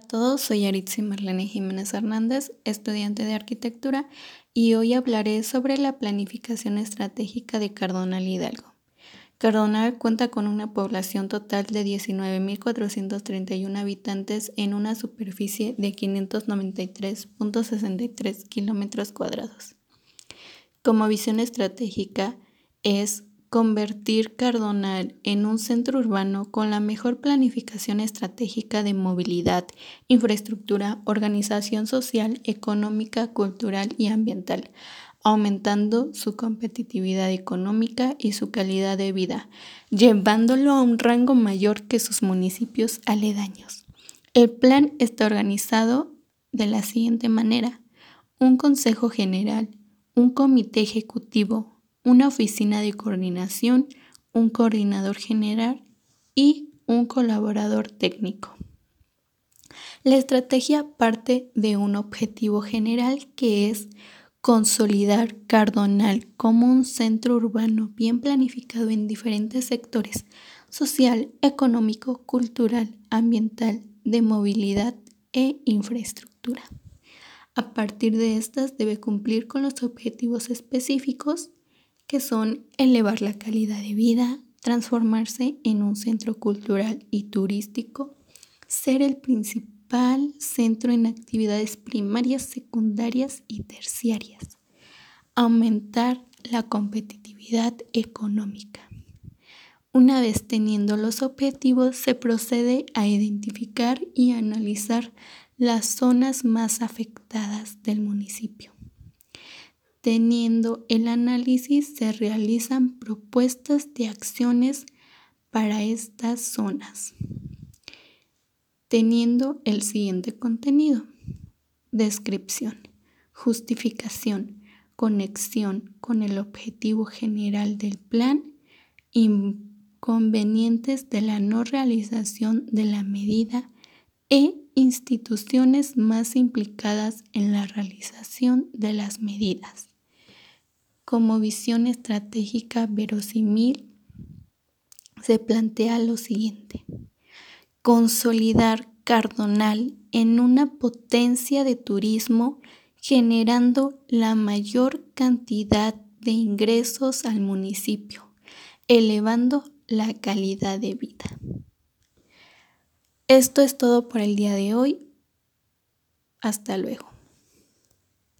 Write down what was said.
A todos, soy Aritzi Marlene Jiménez Hernández, estudiante de arquitectura, y hoy hablaré sobre la planificación estratégica de Cardonal Hidalgo. Cardonal cuenta con una población total de 19.431 habitantes en una superficie de 593.63 kilómetros cuadrados. Como visión estratégica es convertir Cardonal en un centro urbano con la mejor planificación estratégica de movilidad, infraestructura, organización social, económica, cultural y ambiental, aumentando su competitividad económica y su calidad de vida, llevándolo a un rango mayor que sus municipios aledaños. El plan está organizado de la siguiente manera. Un Consejo General, un Comité Ejecutivo, una oficina de coordinación, un coordinador general y un colaborador técnico. La estrategia parte de un objetivo general que es consolidar Cardonal como un centro urbano bien planificado en diferentes sectores, social, económico, cultural, ambiental, de movilidad e infraestructura. A partir de estas debe cumplir con los objetivos específicos que son elevar la calidad de vida, transformarse en un centro cultural y turístico, ser el principal centro en actividades primarias, secundarias y terciarias, aumentar la competitividad económica. Una vez teniendo los objetivos, se procede a identificar y analizar las zonas más afectadas del municipio. Teniendo el análisis se realizan propuestas de acciones para estas zonas. Teniendo el siguiente contenido. Descripción, justificación, conexión con el objetivo general del plan, inconvenientes de la no realización de la medida e instituciones más implicadas en la realización de las medidas como visión estratégica verosímil, se plantea lo siguiente. Consolidar Cardonal en una potencia de turismo generando la mayor cantidad de ingresos al municipio, elevando la calidad de vida. Esto es todo por el día de hoy. Hasta luego.